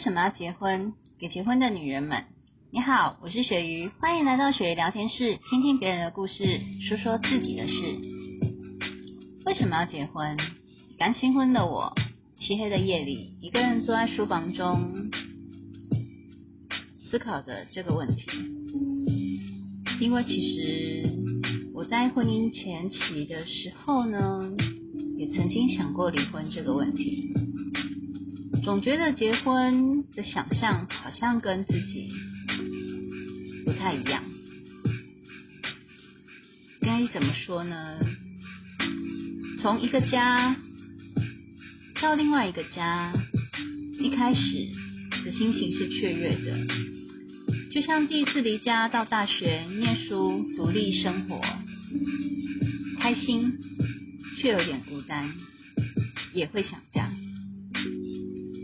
为什么要结婚？给结婚的女人们，你好，我是雪鱼，欢迎来到雪鱼聊天室，听听别人的故事，说说自己的事。为什么要结婚？刚新婚的我，漆黑的夜里，一个人坐在书房中，思考着这个问题。因为其实我在婚姻前期的时候呢，也曾经想过离婚这个问题。总觉得结婚的想象好像跟自己不太一样，该怎么说呢？从一个家到另外一个家，一开始的心情是雀跃的，就像第一次离家到大学念书、独立生活，开心却有点孤单，也会想家。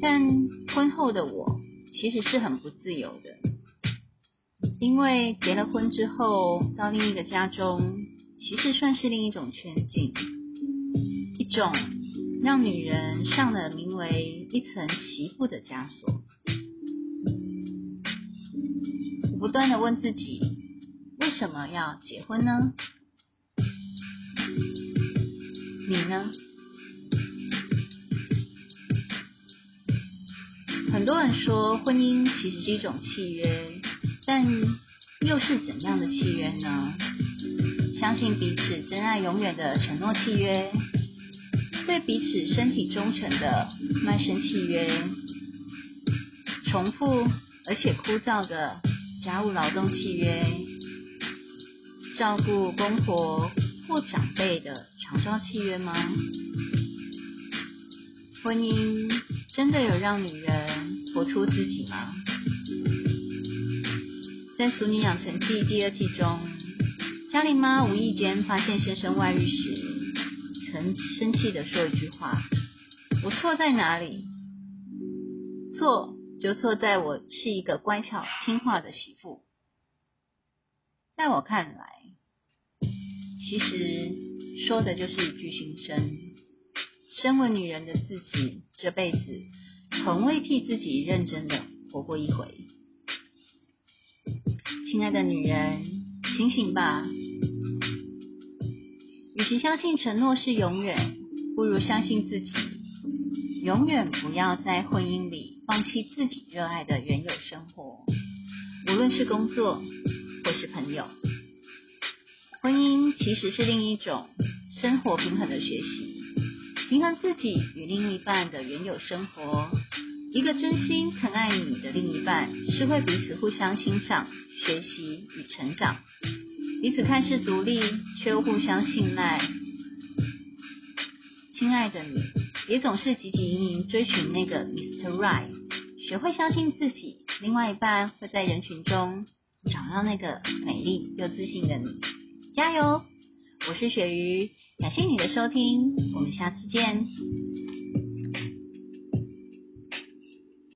但婚后的我其实是很不自由的，因为结了婚之后到另一个家中，其实算是另一种圈境，一种让女人上了名为一层媳妇的枷锁。我不断的问自己，为什么要结婚呢？你呢？很多人说婚姻其实是一种契约，但又是怎样的契约呢？相信彼此真爱永远的承诺契约，对彼此身体忠诚的卖身契约，重复而且枯燥的家务劳动契约，照顾公婆或长辈的长照契约吗？婚姻真的有让女人活出自己吗？在《熟女养成记》第二季中，嘉玲妈无意间发现先生外遇时，曾生气的说一句话：“我错在哪里？错就错在我是一个乖巧听话的媳妇。”在我看来，其实说的就是一句心声。身为女人的自己，这辈子从未替自己认真的活过一回。亲爱的女人，醒醒吧！与其相信承诺是永远，不如相信自己，永远不要在婚姻里放弃自己热爱的原有生活，无论是工作或是朋友。婚姻其实是另一种生活平衡的学习。平衡自己与另一半的原有生活，一个真心疼爱你的另一半，是会彼此互相欣赏、学习与成长，彼此看似独立，却又互相信赖。亲爱的你，也总是汲汲营营追寻那个 Mr. Right，学会相信自己，另外一半会在人群中找到那个美丽又自信的你。加油！我是鳕鱼。感谢你的收听，我们下次见。